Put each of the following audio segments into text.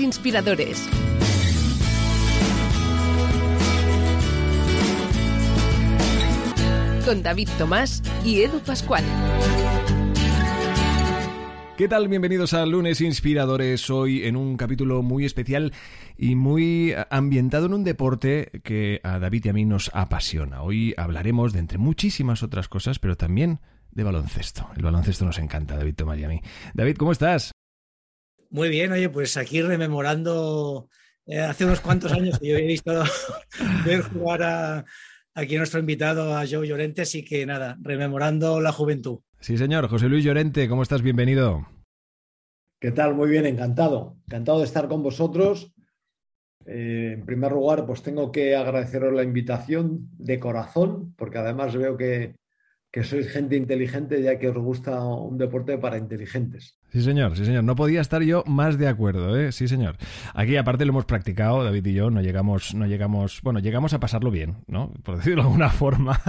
Inspiradores. Con David Tomás y Edu Pascual. ¿Qué tal? Bienvenidos a Lunes Inspiradores. Hoy en un capítulo muy especial y muy ambientado en un deporte que a David y a mí nos apasiona. Hoy hablaremos de entre muchísimas otras cosas, pero también de baloncesto. El baloncesto nos encanta, David Tomás y a mí. David, ¿cómo estás? Muy bien, oye, pues aquí rememorando eh, hace unos cuantos años que yo he visto ver jugar a, aquí nuestro invitado, a Joe Llorente, así que nada, rememorando la juventud. Sí, señor. José Luis Llorente, ¿cómo estás? Bienvenido. ¿Qué tal? Muy bien, encantado. Encantado de estar con vosotros. Eh, en primer lugar, pues tengo que agradeceros la invitación de corazón, porque además veo que, que sois gente inteligente ya que os gusta un deporte para inteligentes. Sí, señor, sí, señor. No podía estar yo más de acuerdo, ¿eh? Sí, señor. Aquí, aparte, lo hemos practicado, David y yo, no llegamos, no llegamos, bueno, llegamos a pasarlo bien, ¿no? Por decirlo de alguna forma.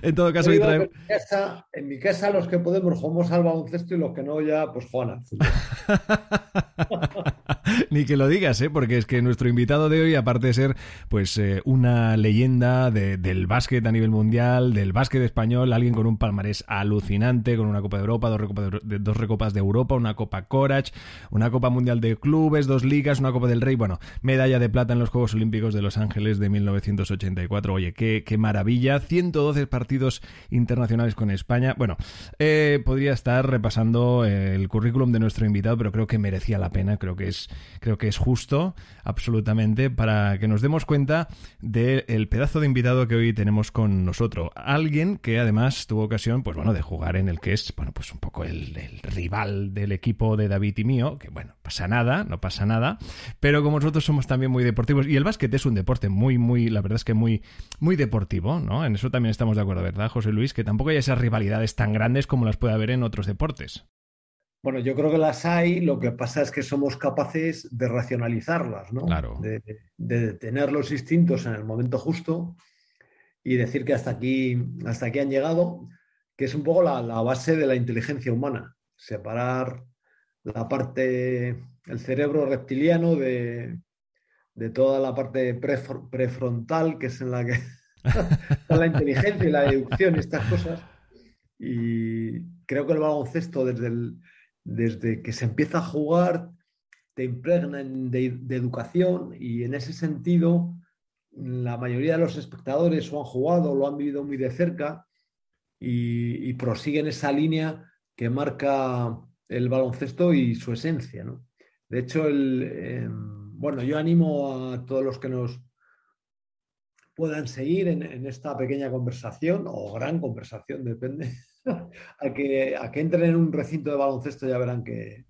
en todo caso, en, mi casa, en mi casa, los que podemos jugamos al baloncesto y los que no, ya, pues juegan Ni que lo digas, ¿eh? Porque es que nuestro invitado de hoy, aparte de ser, pues, eh, una leyenda del básquet a nivel mundial, del básquet español, alguien con un palmarés alucinante, con una Copa de Europa, dos, de, dos recopas de Europa, una Copa Corach, una Copa Mundial de Clubes, dos ligas, una Copa del Rey, bueno, medalla de plata en los Juegos Olímpicos de Los Ángeles de 1984. Oye, qué, qué maravilla. 112 partidos internacionales con España. Bueno, eh, podría estar repasando eh, el currículum de nuestro invitado, pero creo que merecía la pena, creo que es, creo que es justo, absolutamente, para que nos demos cuenta del pedazo de invitado que hoy tenemos con nosotros. Alguien que además tuvo ocasión, pues bueno, de jugar en el que es, bueno, pues un poco el, el rival del equipo de David y mío, que bueno, pasa nada, no pasa nada, pero como nosotros somos también muy deportivos, y el básquet es un deporte muy, muy, la verdad es que muy, muy deportivo, ¿no? En eso también estamos de acuerdo, ¿verdad, José Luis? Que tampoco hay esas rivalidades tan grandes como las puede haber en otros deportes. Bueno, yo creo que las hay, lo que pasa es que somos capaces de racionalizarlas, ¿no? Claro. De, de tener los instintos en el momento justo y decir que hasta aquí, hasta aquí han llegado, que es un poco la, la base de la inteligencia humana separar la parte, el cerebro reptiliano de, de toda la parte prefrontal, que es en la que está la inteligencia y la deducción y estas cosas. Y creo que el baloncesto, desde, desde que se empieza a jugar, te impregna de, educación y en ese sentido, la mayoría de los espectadores lo han jugado, lo han vivido muy de cerca y, prosiguen esa línea que marca el baloncesto y su esencia. De hecho, em, bueno, yo animo a todos los que nos puedan seguir en, esta pequeña conversación o gran conversación, depende, a, que, a que entren en un recinto de baloncesto ya verán que,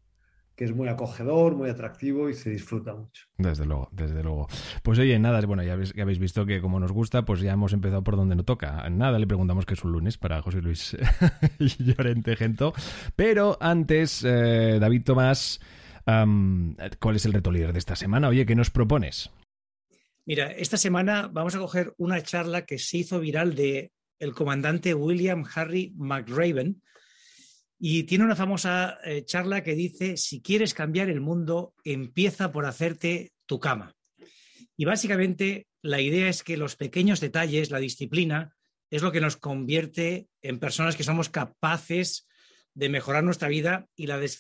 que es muy acogedor, muy atractivo y se disfruta mucho. Desde luego, desde luego. Pues oye, nada, bueno, ya habéis, ya habéis visto que como nos gusta, pues ya hemos empezado por donde no toca. Nada, le preguntamos que es un lunes para José Luis Llorente Gento. Pero antes, eh, David Tomás, ¿cuál es el reto líder de esta semana? Oye, ¿qué nos propones? Mira, esta semana vamos a coger una charla que se hizo viral de el comandante William Harry McRaven, y tiene una famosa eh, charla que dice, si quieres cambiar el mundo, empieza por hacerte tu cama. Y básicamente la idea es que los pequeños detalles, la disciplina, es lo que nos convierte en personas que somos capaces de mejorar nuestra vida y la de,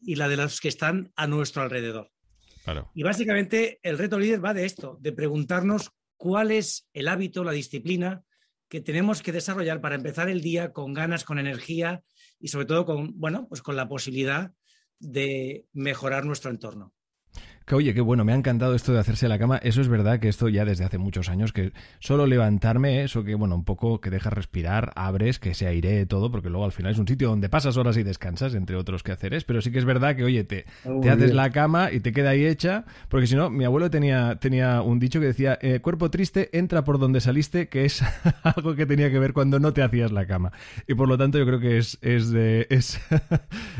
y la de los que están a nuestro alrededor. Y básicamente el reto líder va de esto, de preguntarnos cuál es el hábito, la disciplina que tenemos que desarrollar para empezar el día con ganas, con energía y sobre todo con, bueno, pues con la posibilidad de mejorar nuestro entorno. Que oye, qué bueno, me ha encantado esto de hacerse la cama. Eso es verdad que esto ya desde hace muchos años, que solo levantarme, eso que, bueno, un poco que dejas respirar, abres, que se airee todo, porque luego al final es un sitio donde pasas horas y descansas, entre otros quehaceres. Pero sí que es verdad que, oye, te, te haces la cama y te queda ahí hecha, porque si no, mi abuelo tenía, tenía un dicho que decía, eh, cuerpo triste, entra por donde saliste, que es algo que tenía que ver cuando no te hacías la cama. Y por lo tanto, yo creo que es, es de. Es, yo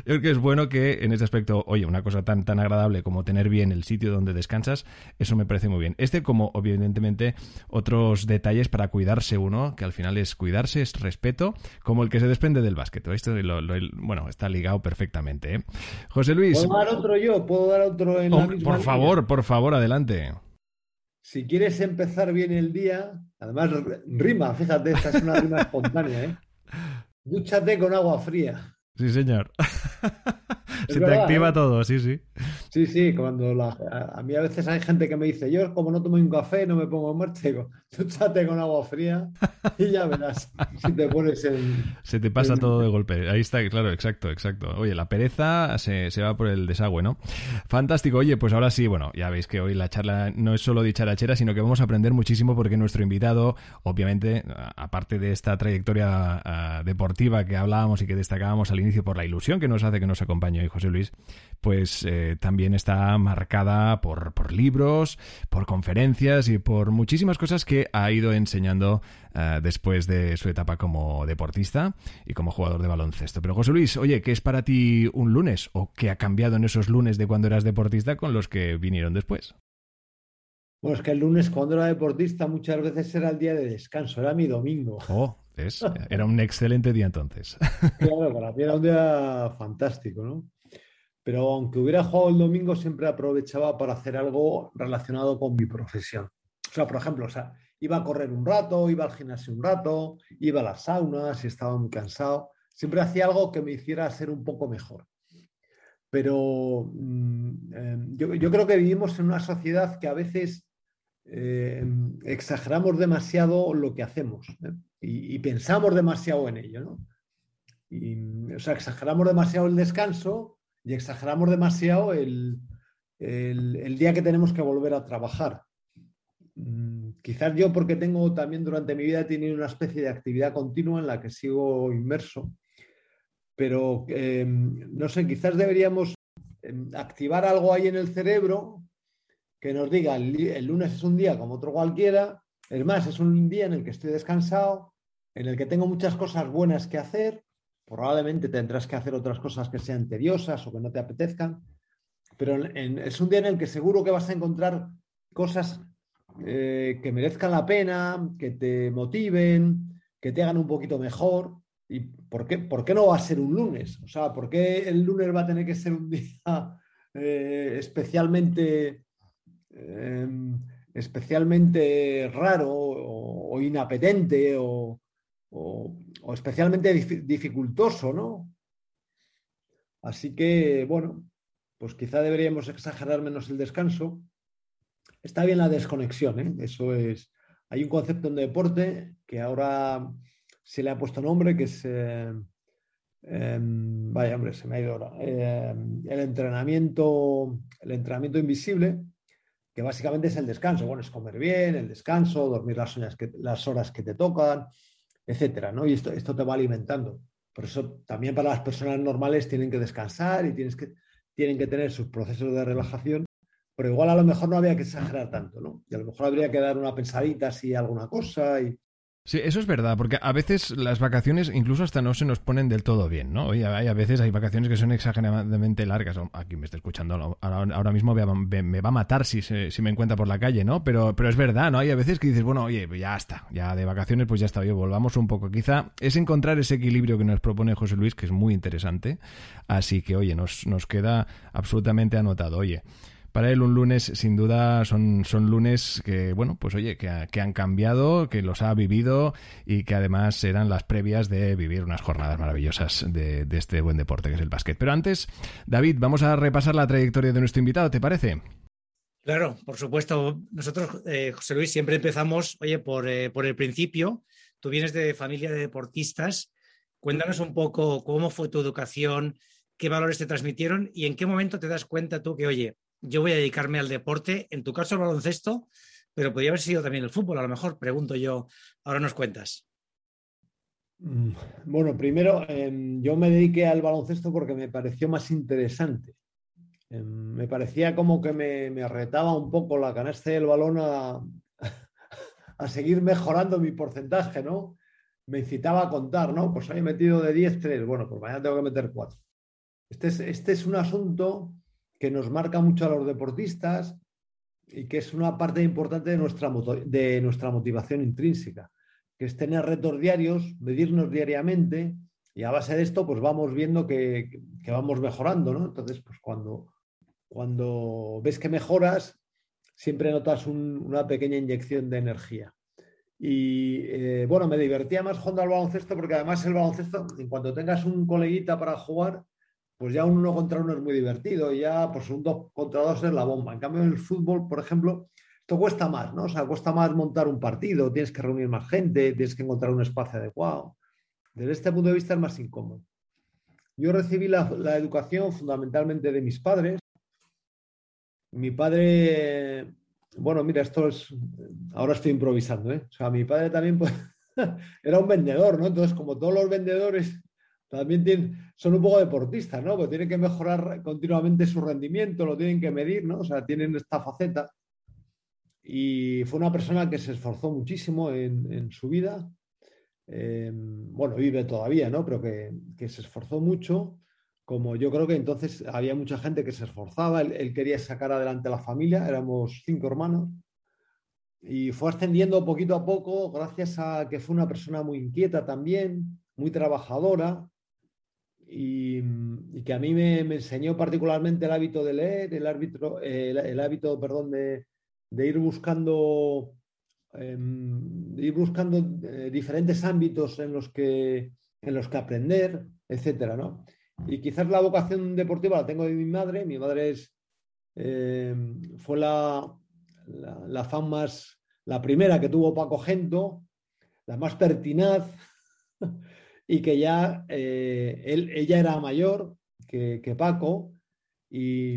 creo que es bueno que en este aspecto, oye, una cosa tan, tan agradable como tener bien el sitio donde descansas, eso me parece muy bien. Este, como evidentemente otros detalles para cuidarse uno, que al final es cuidarse, es respeto, como el que se desprende del básquet. Esto bueno, está ligado perfectamente. ¿eh? José Luis. ¿Puedo dar otro yo? ¿Puedo dar otro en Por favor, por favor, adelante. Si quieres empezar bien el día, además rima, fíjate, esta es una rima espontánea, ¿eh? Dúchate con agua fría. Sí, señor. Se te activa ¿eh? todo, sí, sí. Sí, sí, cuando la, a, mí a veces hay gente que me dice, yo como no tomo un café, no me pongo en marcha, digo, dúchate con agua fría y ya verás si te pones en... Se te pasa todo de golpe. Ahí está, claro, exacto, exacto. Oye, la pereza se, se, va por el desagüe, ¿no? Fantástico. Oye, pues ahora sí, bueno, ya veis que hoy la charla no es solo dicharachera, sino que vamos a aprender muchísimo porque nuestro invitado, obviamente, aparte de esta trayectoria uh, deportiva que hablábamos y que destacábamos al inicio por la ilusión que nos hace que nos acompañe hoy José Luis, pues eh, también está marcada por, por, libros, por conferencias y por muchísimas cosas que ha ido enseñando uh, después de su etapa como deportista y como jugador de baloncesto. Pero José Luis, oye, ¿qué es para ti un lunes? ¿O qué ha cambiado en esos lunes de cuando eras deportista con los que vinieron después? Bueno, es que el lunes cuando era deportista muchas veces era el día de descanso, era mi domingo. Oh, ¿ves? Era un excelente día entonces. Claro, para mí era un día fantástico, ¿no? pero aunque hubiera jugado el domingo, siempre aprovechaba para hacer algo relacionado con mi profesión. O sea, por ejemplo, o sea, iba a correr un rato, iba al gimnasio un rato, iba a la sauna si estaba muy cansado. Siempre hacía algo que me hiciera ser un poco mejor. Pero mm, em, yo, creo que vivimos en una sociedad que a veces em, exageramos demasiado lo que hacemos ¿eh? y, pensamos demasiado en ello. ¿no? Y, o sea, exageramos demasiado el descanso y exageramos demasiado el, día que tenemos que volver a trabajar. Mm, quizás yo porque tengo también durante mi vida tenido una especie de actividad continua en la que sigo inmerso, pero em, no sé, quizás deberíamos em, activar algo ahí en el cerebro que nos diga el, lunes es un día como otro cualquiera, es más, es un día en el que estoy descansado, en el que tengo muchas cosas buenas que hacer Probablemente tendrás que hacer otras cosas que sean tediosas o que no te apetezcan, pero es un día en el que seguro que vas a encontrar cosas eh, que merezcan la pena, que te motiven, que te hagan un poquito mejor. ¿Y por qué, por qué no va a ser un lunes? O sea, ¿por qué el lunes va a tener que ser un día eh, especialmente, em, especialmente raro o, inapetente o, o, especialmente dificultoso, ¿no? Así que, bueno, pues quizá deberíamos exagerar menos el descanso. Está bien la desconexión, ¿eh? Eso es. Hay un concepto en deporte que ahora se le ha puesto nombre, que es. Eh, em, vaya, hombre, se me ha ido ahora. Em, el entrenamiento, el entrenamiento invisible, que básicamente es el descanso. Bueno, es comer bien, el descanso, dormir las, las horas que te tocan, etcétera, ¿no? Y esto, esto te va alimentando. Por eso también para las personas normales tienen que descansar y tienes que, tienen que tener sus procesos de relajación, pero igual a lo mejor no había que exagerar tanto, ¿no? Y a lo mejor habría que dar una pensadita así alguna cosa y, Sí, eso es verdad, porque a veces las vacaciones incluso hasta no se nos ponen del todo bien, ¿no? Oye, hay, a veces hay vacaciones que son exageradamente largas. Aquí me está escuchando, ahora, mismo me va a matar si, si me encuentra por la calle, ¿no? Pero, pero es verdad, ¿no? Hay a veces que dices, bueno, oye, ya está, ya de vacaciones pues ya está, oye, volvamos un poco. Quizá es encontrar ese equilibrio que nos propone José Luis, que es muy interesante. Así que, oye, nos, nos queda absolutamente anotado. Oye, para él un lunes sin duda son, son lunes que, bueno, pues oye, que, han cambiado, que los ha vivido y que además eran las previas de vivir unas jornadas maravillosas de, este buen deporte que es el básquet. Pero antes, David, vamos a repasar la trayectoria de nuestro invitado, ¿te parece? Claro, por supuesto. Nosotros, eh, José Luis, siempre empezamos, oye, por, eh, por el principio. Tú vienes de familia de deportistas. Cuéntanos un poco cómo fue tu educación, qué valores te transmitieron y en qué momento te das cuenta tú que, oye, yo voy a dedicarme al deporte, en tu caso al baloncesto, pero podría haber sido también el fútbol, a lo mejor, pregunto yo, ahora nos cuentas. Mm, bueno, primero, em, yo me dediqué al baloncesto porque me pareció más interesante. Em, me parecía como que me, me, retaba un poco la canasta del balón a, a, seguir mejorando mi porcentaje, ¿no? Me incitaba a contar, ¿no? Pues he metido de 10, 3. Bueno, pues mañana tengo que meter 4. Este es, este es un asunto que nos marca mucho a los deportistas y que es una parte importante de nuestra, de nuestra motivación intrínseca, que es tener retos diarios, medirnos diariamente y a base de esto pues vamos viendo que, que vamos mejorando, ¿no? Entonces, pues cuando, cuando ves que mejoras, siempre notas un, una pequeña inyección de energía. Y eh, bueno, me divertía más jugando al baloncesto porque además el baloncesto, en cuanto tengas un coleguita para jugar, pues ya un uno contra uno es muy divertido ya pues un dos contra dos es la bomba. En cambio, en el fútbol, por ejemplo, esto cuesta más, ¿no? O sea, cuesta más montar un partido, tienes que reunir más gente, tienes que encontrar un espacio adecuado. Desde este punto de vista es más incómodo. Yo recibí la, educación fundamentalmente de mis padres. Mi padre, bueno, mira, esto es, ahora estoy improvisando, ¿eh? O sea, mi padre también era un vendedor, ¿no? Entonces, como todos los vendedores también tienen, son un poco deportistas, ¿no? Porque tienen que mejorar continuamente su rendimiento, lo tienen que medir, ¿no? O sea, tienen esta faceta. Y fue una persona que se esforzó muchísimo en, su vida. Eh, bueno, vive todavía, ¿no? Pero que, que, se esforzó mucho. Como yo creo que entonces había mucha gente que se esforzaba, él, él quería sacar adelante a la familia, éramos cinco hermanos. Y fue ascendiendo poquito a poco, gracias a que fue una persona muy inquieta también, muy trabajadora, y, que a mí me, enseñó particularmente el hábito de leer, el, árbitro, el, hábito, perdón, de, ir buscando, em, ir buscando eh, diferentes ámbitos en los que, en los que aprender, etcétera, ¿no? Y quizás la vocación deportiva la tengo de mi madre. Mi madre es, em, fue la, la, la, fan más, la primera que tuvo Paco Gento, la más pertinaz, y que ya eh, ella era mayor que, Paco y,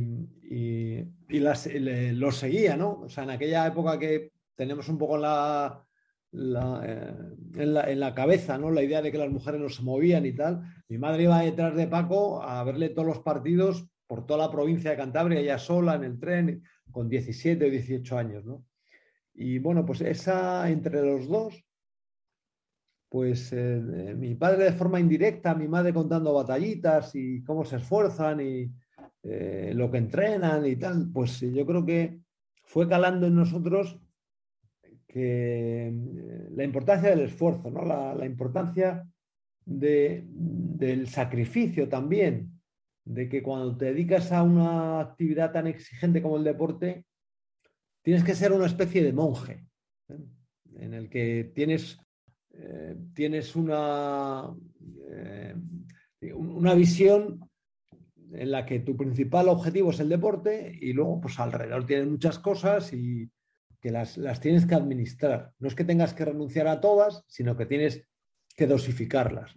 lo seguía, ¿no? O sea, en aquella época que tenemos un poco la, eh, en, la, cabeza, ¿no? La idea de que las mujeres no se movían y tal. Mi madre iba detrás de Paco a verle todos los partidos por toda la provincia de Cantabria, ella sola en el tren, con 17 o 18 años, ¿no? Y bueno, pues esa entre los dos pues eh, eh, mi padre de forma indirecta, mi madre contando batallitas y cómo se esfuerzan y eh, lo que entrenan y tal, pues yo creo que fue calando en nosotros que la importancia del esfuerzo, ¿no? la, importancia del sacrificio también, de que cuando te dedicas a una actividad tan exigente como el deporte, tienes que ser una especie de monje, en el que tienes eh, tienes una, eh, una visión en la que tu principal objetivo es el deporte y luego pues alrededor tienes muchas cosas y que las, tienes que administrar. No es que tengas que renunciar a todas, sino que tienes que dosificarlas.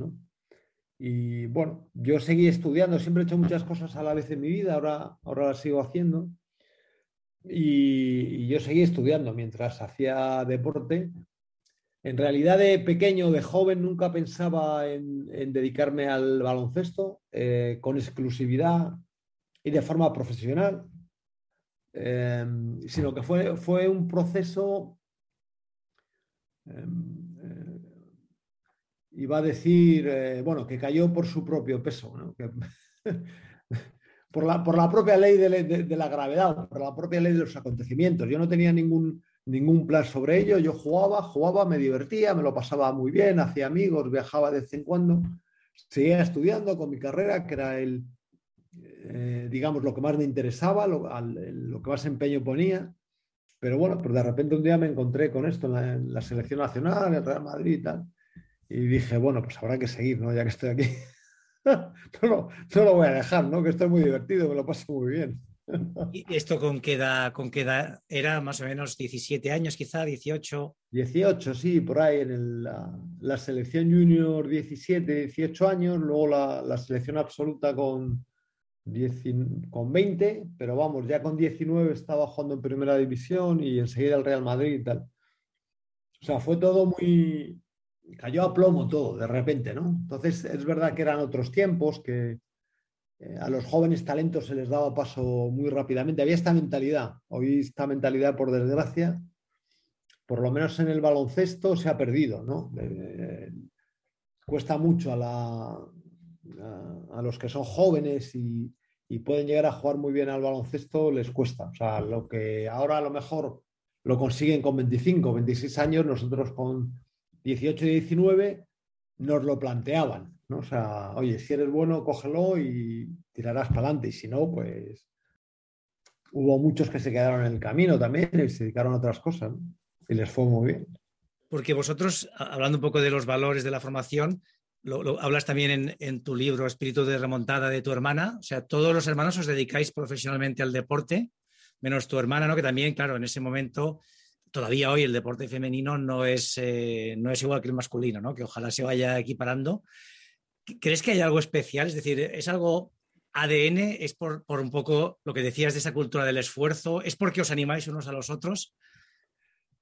Y bueno, yo seguí estudiando, siempre he hecho muchas cosas a la vez en mi vida, ahora, ahora las sigo haciendo. y yo seguí estudiando mientras hacía deporte en realidad de pequeño, de joven, nunca pensaba en, dedicarme al baloncesto eh, con exclusividad y de forma profesional, em, sino que fue, fue un proceso, em, eh, iba a decir, eh, bueno, que cayó por su propio peso, por, la, por, la, propia ley de la gravedad, por la propia ley de los acontecimientos. Yo no tenía ningún ningún plan sobre ello. Yo jugaba, jugaba, me divertía, me lo pasaba muy bien, hacía amigos, viajaba de vez en cuando. Seguía estudiando con mi carrera, que era el, eh, digamos, lo que más me interesaba, lo, que más empeño ponía. Pero bueno, pues de repente un día me encontré con esto en la, selección nacional, el Real Madrid y tal. Y dije, bueno, pues habrá que seguir, ¿no? Ya que estoy aquí. no, lo, no lo voy a dejar, ¿no? Que estoy muy divertido, me lo paso muy bien. ¿Y esto con qué, edad, con qué edad era? Más o menos 17 años, quizá 18. 18, sí, por ahí en la, selección junior 17, 18 años, luego la, selección absoluta con, con 20, pero vamos, ya con 19 estaba jugando en primera división y enseguida el Real Madrid y tal. O sea, fue todo muy... cayó a plomo todo, de repente, ¿no? Entonces, es verdad que eran otros tiempos, que eh, a los jóvenes talentos se les daba paso muy rápidamente. Había esta mentalidad. Hoy esta mentalidad, por desgracia, por lo menos en el baloncesto, se ha perdido, ¿no? Eh, cuesta mucho a los que son jóvenes y, pueden llegar a jugar muy bien al baloncesto, les cuesta. O sea, lo que ahora a lo mejor lo consiguen con 25, 26 años, nosotros con 18 y 19 nos lo planteaban. ¿No? O sea, oye, si eres bueno, cógelo y tirarás para adelante. Y si no, pues hubo muchos que se quedaron en el camino también y se dedicaron a otras cosas. Y les fue muy bien. Porque vosotros, hablando un poco de los valores de la formación, lo, hablas también en, tu libro Espíritu de remontada de tu hermana. O sea, todos los hermanos os dedicáis profesionalmente al deporte, menos tu hermana, ¿no? Que también, claro, en ese momento, todavía hoy el deporte femenino no es, eh, no es igual que el masculino, ¿no? Que ojalá se vaya equiparando. ¿Crees que hay algo especial? Es decir, ¿es algo ADN? ¿Es por, por un poco lo que decías de esa cultura del esfuerzo? ¿Es porque os animáis unos a los otros?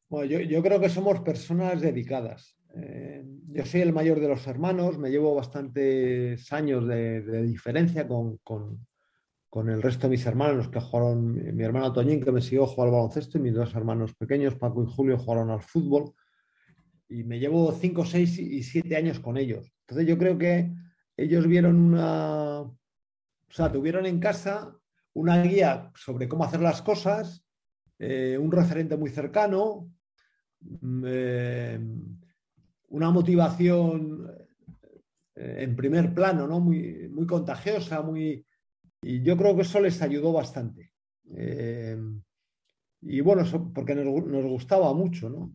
Bueno, yo, yo creo que somos personas dedicadas. Eh, yo soy el mayor de los hermanos, me llevo bastantes años de, diferencia con, el resto de mis hermanos que jugaron, mi hermano Toñín que me siguió jugar al baloncesto y mis dos hermanos pequeños, Paco y Julio, jugaron al fútbol y me llevo 5, 6 y 7 años con ellos. Entonces yo creo que ellos vieron una, o sea, tuvieron en casa una guía sobre cómo hacer las cosas, eh, un referente muy cercano. Mm, eh, una motivación eh, en primer plano, ¿no? Muy, muy contagiosa, muy... Y yo creo que eso les ayudó bastante. Y bueno, porque nos, gustaba mucho, ¿no?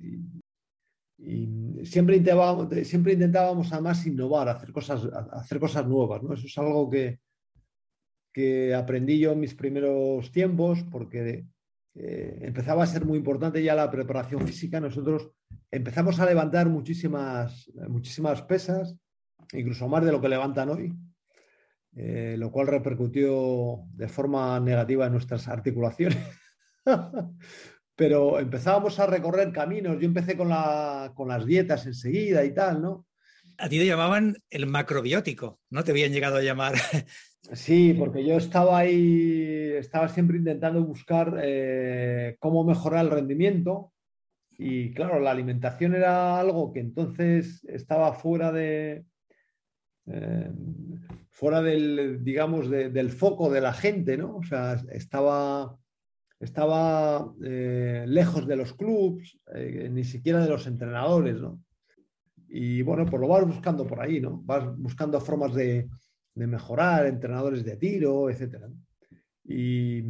Siempre, intentábamos, siempre intentábamos además innovar, hacer cosas, hacer cosas nuevas, ¿no? Eso es algo que, que aprendí yo en mis primeros tiempos, porque eh, empezaba a ser muy importante ya la preparación física. Nosotros empezamos a levantar muchísimas, muchísimas pesas, incluso más de lo que levantan hoy, eh, lo cual repercutió de forma negativa en nuestras articulaciones. Pero empezábamos a recorrer caminos. Yo empecé con, con las dietas enseguida y tal, ¿no? A ti te llamaban el macrobiótico, ¿no? Te habían llegado a llamar. Sí, porque yo estaba ahí, estaba siempre intentando buscar eh, cómo mejorar el rendimiento y claro, la alimentación era algo que entonces estaba fuera de, eh, fuera del, digamos, del foco de la gente, ¿no? O sea, estaba, estaba eh, lejos de los clubs, eh, ni siquiera de los entrenadores, ¿no? Y bueno, pues lo vas buscando por ahí, ¿no? Vas buscando formas de, mejorar, entrenadores de tiro, etc. Y,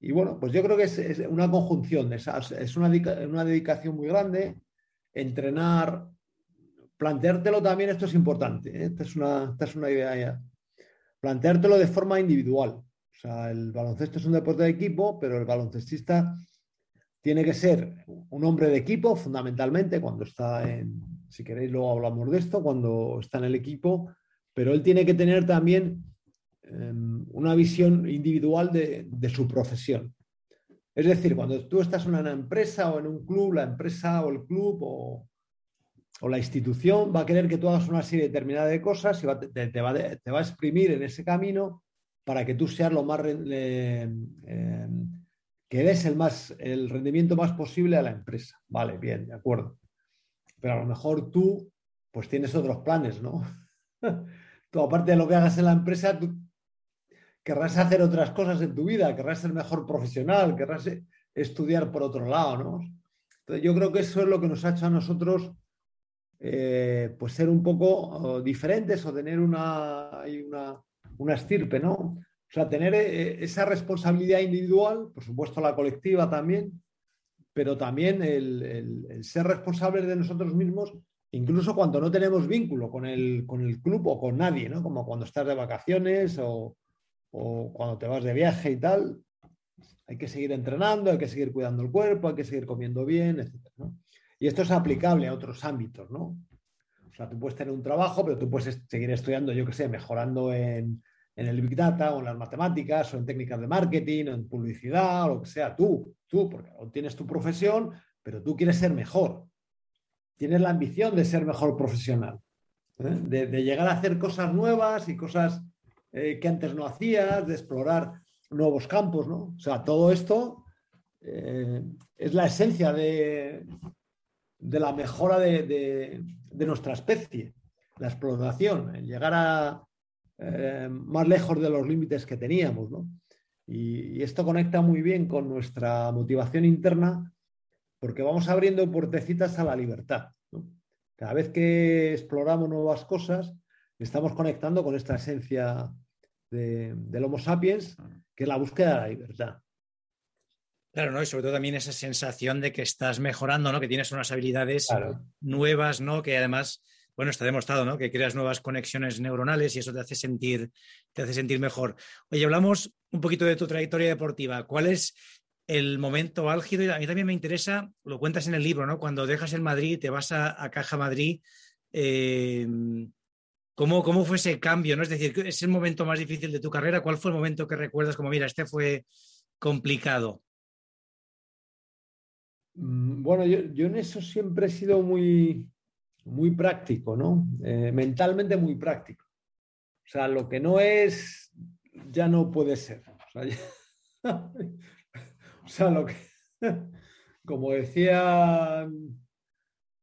y bueno, pues yo creo que es, una conjunción, es, es una, una, dedicación muy grande, entrenar, planteártelo también, esto es importante, ¿eh? esta, es una, esta es una idea ya, planteártelo de forma individual. O sea, el baloncesto es un deporte de equipo, pero el baloncestista tiene que ser un hombre de equipo, fundamentalmente, cuando está en, si queréis luego hablamos de esto, cuando está en el equipo, pero él tiene que tener también Em, una visión individual de, su profesión. Es decir, cuando tú estás en una empresa o en un club, la empresa o el club o, la institución va a querer que tú hagas una serie determinada de cosas y te, va, a exprimir en ese camino para que tú seas lo más... Em, que des el, más, el rendimiento más posible a la empresa. Vale, bien, de acuerdo. Pero a lo mejor tú, pues tienes otros planes, ¿no? tú, aparte de lo que hagas en la empresa, tú querrás hacer otras cosas en tu vida, querrás ser mejor profesional, querrás estudiar por otro lado, ¿no? Entonces yo creo que eso es lo que nos ha hecho a nosotros eh, pues ser un poco diferentes o tener una, una, una estirpe, ¿no? O sea, tener eh, esa responsabilidad individual, por supuesto la colectiva también, pero también el, ser responsables de nosotros mismos, incluso cuando no tenemos vínculo con el, con el club o con nadie, ¿no? Como cuando estás de vacaciones o, o cuando te vas de viaje y tal, hay que seguir entrenando, hay que seguir cuidando el cuerpo, hay que seguir comiendo bien, etc. Y esto es aplicable a otros ámbitos, ¿no? O sea, tú puedes tener un trabajo, pero tú puedes seguir estudiando, yo qué sé, mejorando en, en el Big Data o en las matemáticas o en técnicas de marketing o en publicidad o lo que sea, tú, tú, porque tienes tu profesión, pero tú quieres ser mejor. Tienes la ambición de ser mejor profesional, ¿eh? de, llegar a hacer cosas nuevas y cosas eh, que antes no hacías, de explorar nuevos campos, ¿no? O sea, todo esto eh, es la esencia de, de la mejora de, nuestra especie, la exploración, llegar a eh, más lejos de los límites que teníamos. ¿no? Y, esto conecta muy bien con nuestra motivación interna porque vamos abriendo puertecitas a la libertad. Cada vez que exploramos nuevas cosas, estamos conectando con esta esencia del Homo sapiens, que es la búsqueda de la libertad. Claro, ¿no? Y sobre todo también esa sensación de que estás mejorando, ¿no? Que tienes unas habilidades nuevas, ¿no? Que además, bueno, está demostrado, ¿no? Que creas nuevas conexiones neuronales y eso te hace sentir, te hace sentir mejor. Oye, hablamos un poquito de tu trayectoria deportiva. ¿Cuál es el momento álgido? Y a mí también me interesa, lo cuentas en el libro, ¿no? Cuando dejas el Madrid, te vas a, Caja Madrid. Eh, ¿cómo, ¿Cómo fue ese cambio? ¿no? Es decir, ¿es el momento más difícil de tu carrera? ¿Cuál fue el momento que recuerdas como, mira, este fue complicado? Mm, bueno, yo, en eso siempre he sido muy, muy práctico, ¿no? Eh, mentalmente muy práctico. O sea, lo que no es, ya no puede ser. O sea, lo que, como decían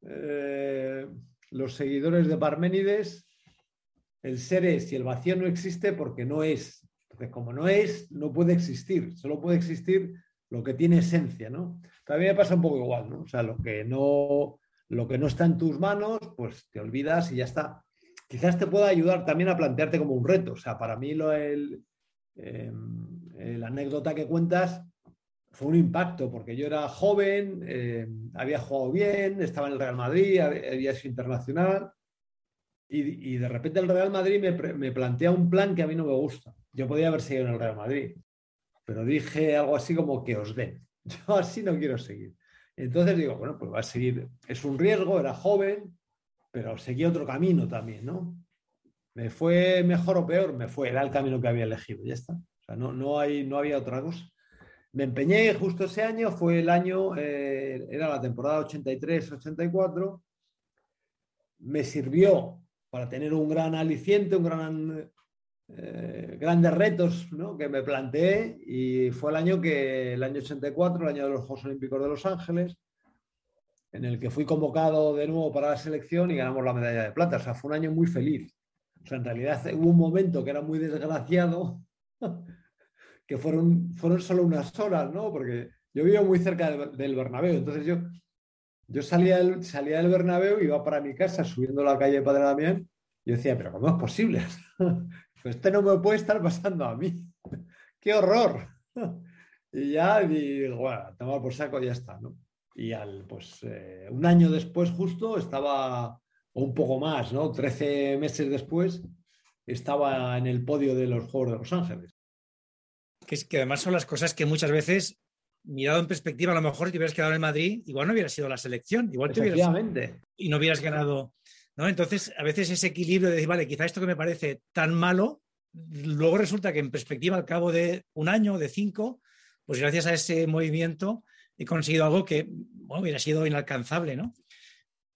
eh, los seguidores de Parménides, el ser es y el vacío no existe porque no es. Porque como no es, no puede existir. Solo puede existir lo que tiene esencia, ¿no? También me pasa un poco igual, ¿no? O sea, lo que no, lo que no está en tus manos, pues te olvidas y ya está. Quizás te pueda ayudar también a plantearte como un reto. O sea, para mí lo, el, em, la anécdota que cuentas fue un impacto, porque yo era joven, em, había jugado bien, estaba en el Real Madrid, había sido internacional, y, de repente el Real Madrid me, me plantea un plan que a mí no me gusta. Yo podía haber seguido en el Real Madrid pero dije algo así como que os den. Yo así no quiero seguir. Entonces digo, bueno, pues va a seguir, es un riesgo, era joven, pero seguí otro camino también, ¿no? ¿Me fue mejor o peor? Me fue, era el camino que había elegido, ya está. O sea, no, no, hay, no había otra cosa. Me empeñé justo ese año, fue el año, eh, era la temporada 83-84. Me sirvió para tener un gran aliciente, un gran eh, grandes retos que me planteé y fue el año que el año 84, el año de los Juegos Olímpicos de Los Ángeles, en el que fui convocado de nuevo para la selección y ganamos la medalla de plata. O sea, fue un año muy feliz. O sea, en realidad hubo un momento que era muy desgraciado, que fueron, fueron solo unas horas, ¿no? Porque yo vivo muy cerca del, Bernabéu, entonces yo, yo salía, del, salía del Bernabéu, iba para mi casa subiendo la calle Padre Damián y decía, pero ¿cómo es posible? pues este no me puede estar pasando a mí. ¡Qué horror! y ya digo, bueno, tomar por saco y ya está, ¿no? Y al, pues, eh, un año después justo estaba, o un poco más, ¿no? Trece meses después, estaba en el podio de los Juegos de Los Ángeles. Que, es, que además son las cosas que muchas veces, mirado en perspectiva, a lo mejor te hubieras quedado en Madrid, igual no hubiera sido la selección, igual te hubieras... Y no hubieras ganado entonces, a veces ese equilibrio de decir, vale, quizá esto que me parece tan malo, luego resulta que en perspectiva, al cabo de un año, de cinco, pues gracias a ese movimiento he conseguido algo que bueno, hubiera sido inalcanzable, ¿no?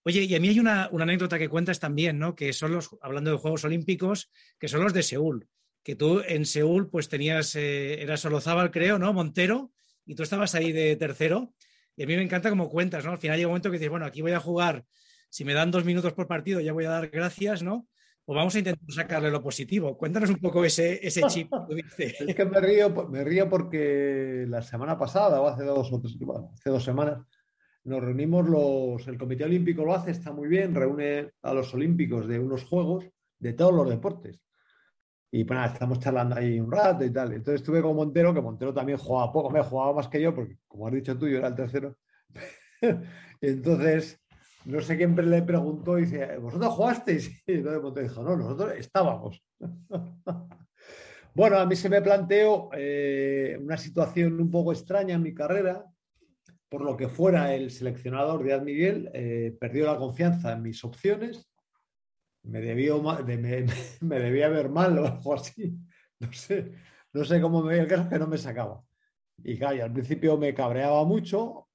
Oye, y a mí hay una, anécdota que cuentas también, ¿no? Que son los, hablando de Juegos Olímpicos, que son los de Seúl. Que tú en Seúl, pues tenías, eh, era Solozábal, creo, ¿no? Montero, y tú estabas ahí de tercero. Y a mí me encanta como cuentas, ¿no? Al final llega un momento que dices, bueno, aquí voy a jugar si me dan dos minutos por partido ya voy a dar gracias, ¿no? O vamos a intentar sacarle lo positivo. Cuéntanos un poco ese, ese chip. es que me río, me río porque la semana pasada, o hace dos, hace dos semanas, nos reunimos los, el Comité Olímpico lo hace, está muy bien, reúne a los olímpicos de unos juegos de todos los deportes. Y pues nada, estamos charlando ahí un rato y tal. Entonces estuve con Montero, que Montero también jugaba poco, me jugaba más que yo, porque como has dicho tú, yo era el tercero. Entonces, no sé quién le preguntó y dice, ¿vosotros jugasteis? Y entonces dijo, no, nosotros estábamos. bueno, a mí se me planteó eh, una situación un poco extraña en mi carrera, por lo que fuera el seleccionador de Miguel, eh, perdió la confianza en mis opciones, me, debió, me, debía ver mal o algo así, No sé, no sé cómo me veía el caso, que no me sacaba. Y claro, al principio me cabreaba mucho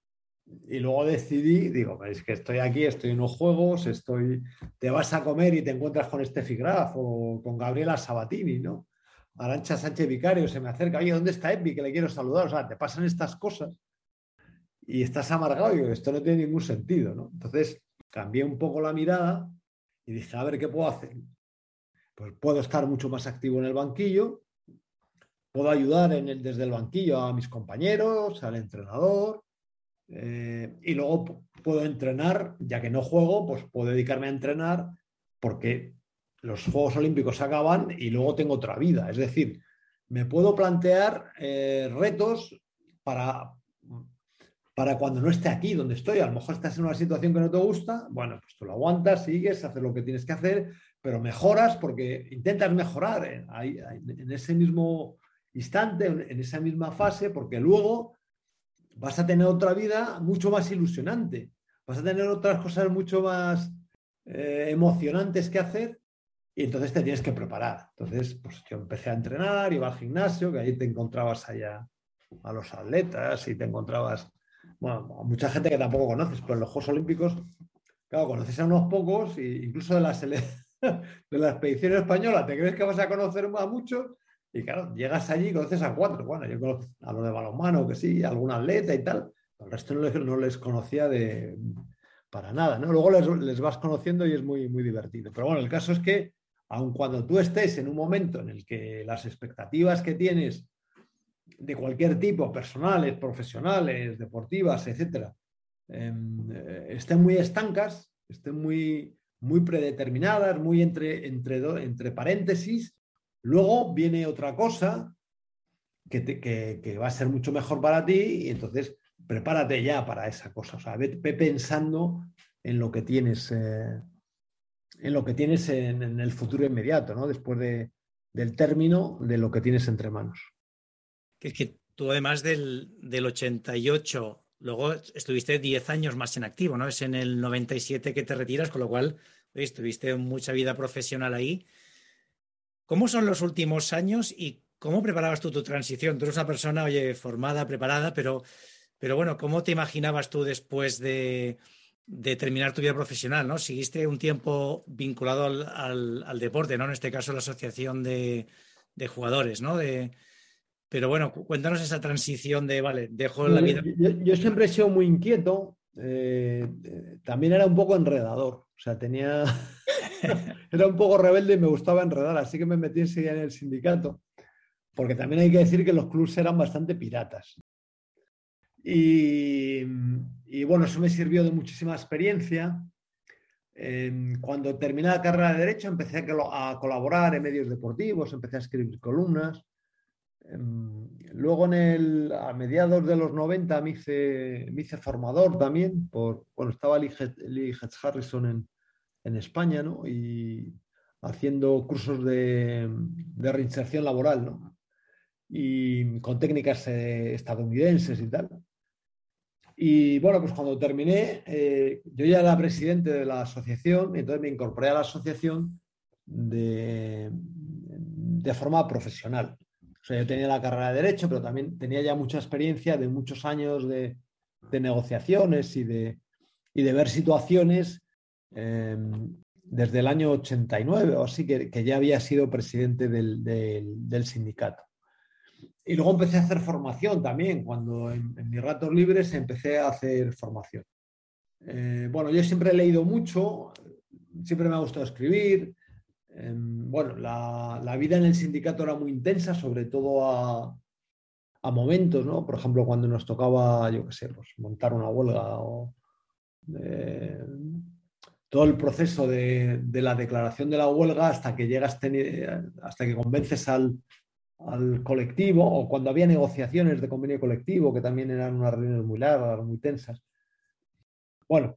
y luego decidí, digo, es que estoy aquí, estoy en unos juegos, estoy, te vas a comer y te encuentras con Steffi Graf o con Gabriela Sabatini, ¿no? Arancha Sánchez Vicario se me acerca, oye, ¿dónde está Epi? Que le quiero saludar. O sea, te pasan estas cosas y estás amargado y esto no tiene ningún sentido, ¿no? Entonces cambié un poco la mirada y dije, a ver, ¿qué puedo hacer? Pues puedo estar mucho más activo en el banquillo, puedo ayudar en el, desde el banquillo a mis compañeros, al entrenador, eh, y luego puedo entrenar, ya que no juego, pues puedo dedicarme a entrenar porque los Juegos Olímpicos acaban y luego tengo otra vida. Es decir, me puedo plantear eh, retos para, para cuando no esté aquí donde estoy. A lo mejor estás en una situación que no te gusta, bueno, pues tú lo aguantas, sigues, haces lo que tienes que hacer, pero mejoras porque intentas mejorar en ese mismo instante, en esa misma fase, porque luego vas a tener otra vida mucho más ilusionante, vas a tener otras cosas mucho más eh, emocionantes que hacer y entonces te tienes que preparar. Entonces, pues yo empecé a entrenar, iba al gimnasio, que ahí te encontrabas allá a los atletas y te encontrabas, bueno, a mucha gente que tampoco conoces, pero en los Juegos Olímpicos, claro, conoces a unos pocos, incluso de la, de la expedición española, te crees que vas a conocer a muchos y claro, llegas allí y conoces a cuatro. Bueno, yo conozco a lo de balonmano, que sí, algún atleta y tal. El resto no les, no les conocía de, para nada, ¿no? Luego les, vas conociendo y es muy, muy divertido. Pero bueno, el caso es que, aun cuando tú estés en un momento en el que las expectativas que tienes de cualquier tipo, personales, profesionales, deportivas, etcétera, em, eh, estén muy estancas, estén muy, muy predeterminadas, muy entre, entre, entre paréntesis, Luego viene otra cosa que, va a ser mucho mejor para ti y entonces prepárate ya para esa cosa. O sea, ve, pensando en lo que tienes, eh, en lo que tienes en, el futuro inmediato, ¿no? Después del término de lo que tienes entre manos. Que es que tú además del, del 88, luego estuviste 10 años más en activo, ¿no? Es en el 97 que te retiras, con lo cual estuviste mucha vida profesional ahí. ¿Cómo son los últimos años y cómo preparabas tú tu transición? Tú eres una persona, oye, formada, preparada, pero, pero bueno, ¿cómo te imaginabas tú después de, terminar tu vida profesional? ¿no? Siguiste un tiempo vinculado al, deporte, ¿no? En este caso la asociación de, jugadores, ¿no? De, pero bueno, cuéntanos esa transición de, vale, dejo la vida. Yo, siempre he sido muy inquieto, eh, también era un poco enredador, o sea, tenía, era un poco rebelde y me gustaba enredar, así que me metí enseguida en el sindicato, porque también hay que decir que los clubes eran bastante piratas. Y, bueno, eso me sirvió de muchísima experiencia. cuando terminé la carrera de Derecho empecé a, colaborar en medios deportivos, empecé a escribir columnas. Em, luego, en el, a mediados de los 90, me hice, formador también. Por, bueno, estaba Lee, Lee Harrison en, en España, ¿no? Y haciendo cursos de, reinserción laboral, ¿no? Y con técnicas eh, estadounidenses y tal. Y bueno, pues cuando terminé, eh, yo ya era presidente de la asociación, entonces me incorporé a la asociación de, de forma profesional. Sea, yo tenía la carrera de Derecho, pero también tenía ya mucha experiencia de muchos años de, negociaciones y de, y de ver situaciones Em, desde el año 89 o así, que, ya había sido presidente del, sindicato. Y luego empecé a hacer formación también, cuando en, mis ratos libres empecé a hacer formación. Eh, bueno, yo siempre he leído mucho, siempre me ha gustado escribir. Em, bueno, la, vida en el sindicato era muy intensa, sobre todo a, momentos, ¿no? Por ejemplo, cuando nos tocaba, yo qué sé, pues, montar una huelga o eh, todo el proceso de, la declaración de la huelga hasta que llegas, hasta que convences al, colectivo, o cuando había negociaciones de convenio colectivo, que también eran unas reuniones muy largas, muy tensas. Bueno,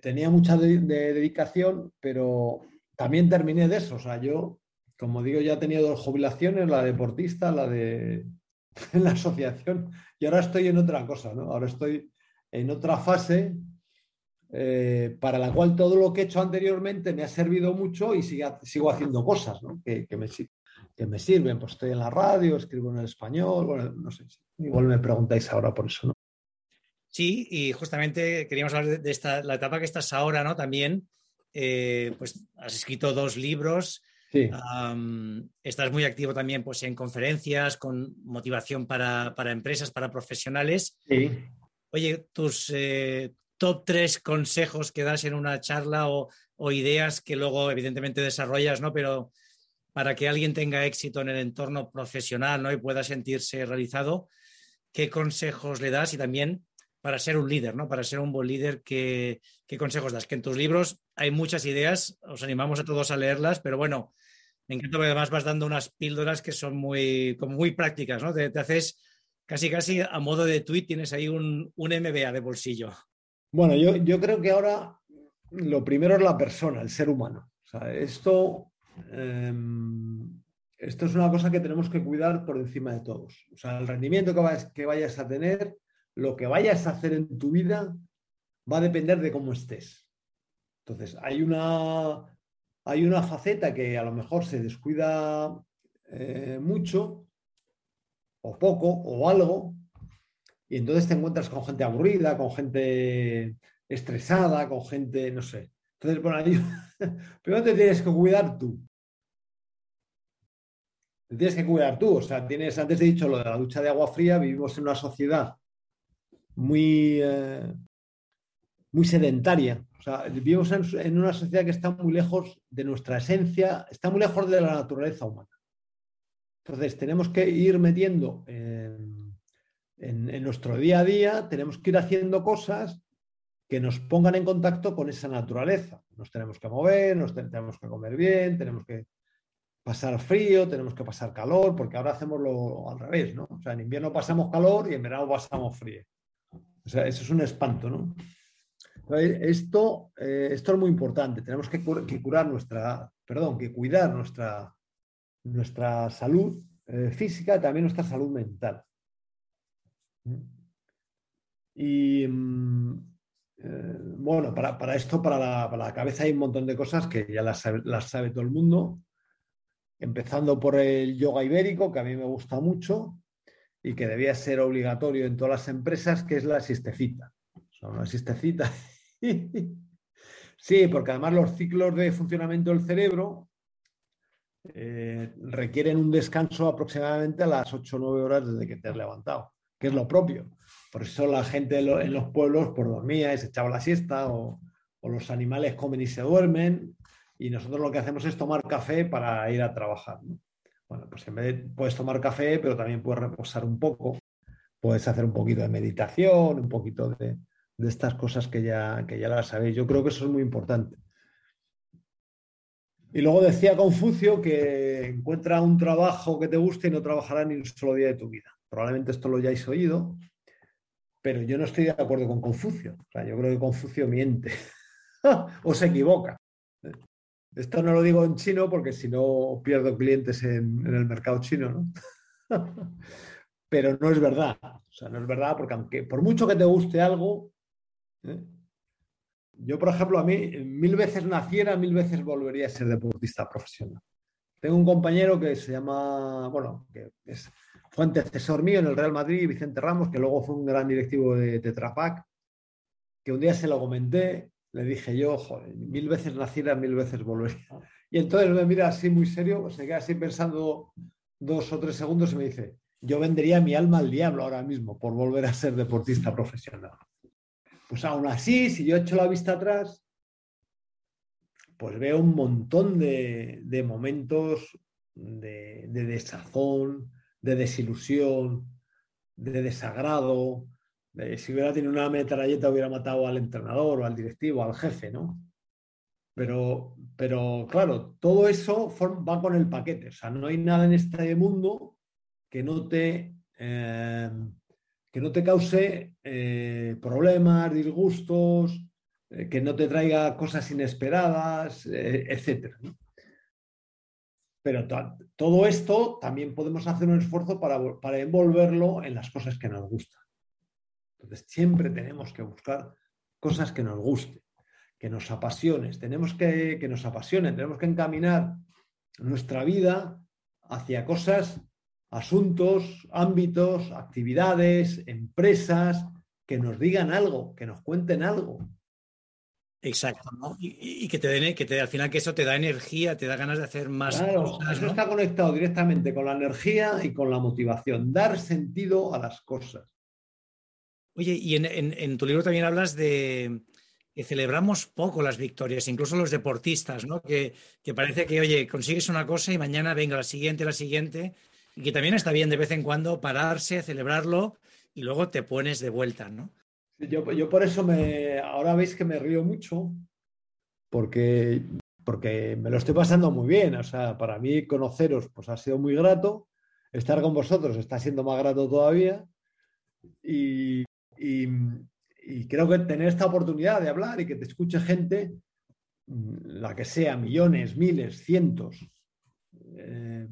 tenía mucha dedicación, pero también terminé de eso. O sea, yo, como digo, ya he tenido dos jubilaciones, la deportista, la de la asociación, y ahora estoy en otra cosa, ¿no? Ahora estoy en otra fase eh, para la cual todo lo que he hecho anteriormente me ha servido mucho y sigo haciendo cosas, ¿no? que, me, que me sirven. Pues estoy en la radio, escribo en el español, bueno, no sé, igual me preguntáis ahora por eso, ¿no? Sí, y justamente queríamos hablar de esta, la etapa que estás ahora, ¿no? También, eh, pues has escrito dos libros, Sí. Estás muy activo también pues, en conferencias con motivación para, para empresas, para profesionales. sí. Oye, tus eh, top tres consejos que das en una charla o, o ideas que luego evidentemente desarrollas, ¿no? Pero para que alguien tenga éxito en el entorno profesional ¿no? y pueda sentirse realizado, ¿qué consejos le das? Y también para ser un líder, ¿no? Para ser un buen líder, ¿qué, qué consejos das? Que en tus libros hay muchas ideas, os animamos a todos a leerlas, pero bueno, me encanta porque además vas dando unas píldoras que son muy, muy prácticas, ¿no? Te, haces casi, casi a modo de tweet, tienes ahí un, un MBA de bolsillo. Bueno, yo, yo creo que ahora lo primero es la persona, el ser humano. Esto, eh, esto es una cosa que tenemos que cuidar por encima de todos. O sea, el rendimiento que que vayas a tener, lo que vayas a hacer en tu vida, va a depender de cómo estés. Entonces, hay una, hay una faceta que a lo mejor se descuida eh, mucho, o poco, o algo, y entonces te encuentras con gente aburrida, con gente estresada, con gente, no sé. Entonces, bueno, ahí, primero te tienes que cuidar tú. Te tienes que cuidar tú. O sea, tienes, antes he dicho lo de la ducha de agua fría, vivimos en una sociedad muy, eh, muy sedentaria. Vivimos en, una sociedad que está muy lejos de nuestra esencia, está muy lejos de la naturaleza humana. Entonces, tenemos que ir metiendo en, en, nuestro día a día, tenemos que ir haciendo cosas que nos pongan en contacto con esa naturaleza. Nos tenemos que mover, nos te- tenemos que comer bien, tenemos que pasar frío, tenemos que pasar calor, porque ahora hacemos lo al revés, ¿no? O sea, en invierno pasamos calor y en verano pasamos frío. O sea, eso es un espanto, ¿no? Esto, eh, esto es muy importante. Tenemos que, cur- que curar nuestra, perdón, que cuidar nuestra, nuestra salud eh, física, también nuestra salud mental. ¿Mm? Y mm, eh, bueno, para, para esto, para la, para la cabeza hay un montón de cosas que ya las sabe, las sabe todo el mundo, empezando por el yoga ibérico, que a mí me gusta mucho y que debía ser obligatorio en todas las empresas, que es la siestecita. O sea, una siestecita. sí, porque además los ciclos de funcionamiento del cerebro eh, requieren un descanso aproximadamente a las 8 o 9 horas desde que te has levantado, que es lo propio. Por eso la gente en lo- en los pueblos pues, dormía y se echaba la siesta, o, los animales comen y se duermen, y nosotros lo que hacemos es tomar café para ir a trabajar. ¿no? Bueno, pues en vez de, puedes tomar café, pero también puedes reposar un poco, puedes hacer un poquito de meditación, un poquito de, de estas cosas que ya, que ya las sabéis. Yo creo que eso es muy importante. Y luego decía Confucio que encuentra un trabajo que te guste y no trabajará ni un solo día de tu vida. Probablemente esto lo hayáis oído, pero yo no estoy de acuerdo con Confucio. Yo creo que Confucio miente o se equivoca. Esto no lo digo en chino porque si no pierdo clientes en, en el mercado chino, ¿no? pero no es verdad. O sea, no es verdad porque aunque por mucho que te guste algo, ¿eh? yo, por ejemplo, a mí mil veces naciera, mil veces volvería a ser deportista profesional. Tengo un compañero que se llama, bueno, que es, fue antecesor mío en el Real Madrid, Vicente Ramos, que luego fue un gran directivo de Tetra Pak, que un día se lo comenté, le dije yo, mil veces naciera, mil veces volvería. Y entonces me mira así muy serio, se queda así pensando dos o tres segundos y me dice, yo vendería mi alma al diablo ahora mismo por volver a ser deportista profesional. Pues aún así, si yo echo la vista atrás, pues veo un montón de, momentos de, de desazón, de desilusión, de desagrado, de si hubiera tenido una metralleta hubiera matado al entrenador o al directivo, al jefe, ¿no? Pero, pero claro, todo eso va con el paquete. O sea, no hay nada en este mundo que no te, eh, que no te cause eh, problemas, disgustos, eh, que no te traiga cosas inesperadas, eh, etcétera. ¿no? Pero to- todo esto también podemos hacer un esfuerzo para, para envolverlo en las cosas que nos gustan. Entonces, siempre tenemos que buscar cosas que nos gusten, que nos apasionen, tenemos que, que nos apasionen, tenemos que encaminar nuestra vida hacia cosas, asuntos, ámbitos, actividades, empresas, que nos digan algo, que nos cuenten algo. Exacto, ¿no? Y, que te den, que te, al final que eso te da energía, te da ganas de hacer más cosas. Eso está conectado directamente con la energía y con la motivación, dar sentido a las cosas. Oye, y en, tu libro también hablas de que celebramos poco las victorias, incluso los deportistas, ¿no? Que, que parece que, oye, consigues una cosa y mañana venga la siguiente, la siguiente, y que también está bien de vez en cuando pararse, celebrarlo y luego te pones de vuelta, ¿no? Yo, yo, por eso me, ahora veis que me río mucho, porque, porque me lo estoy pasando muy bien. O sea, para mí conoceros pues ha sido muy grato, estar con vosotros está siendo más grato todavía. Y, y, creo que tener esta oportunidad de hablar y que te escuche gente, mm, la que sea, millones, miles, cientos, eh,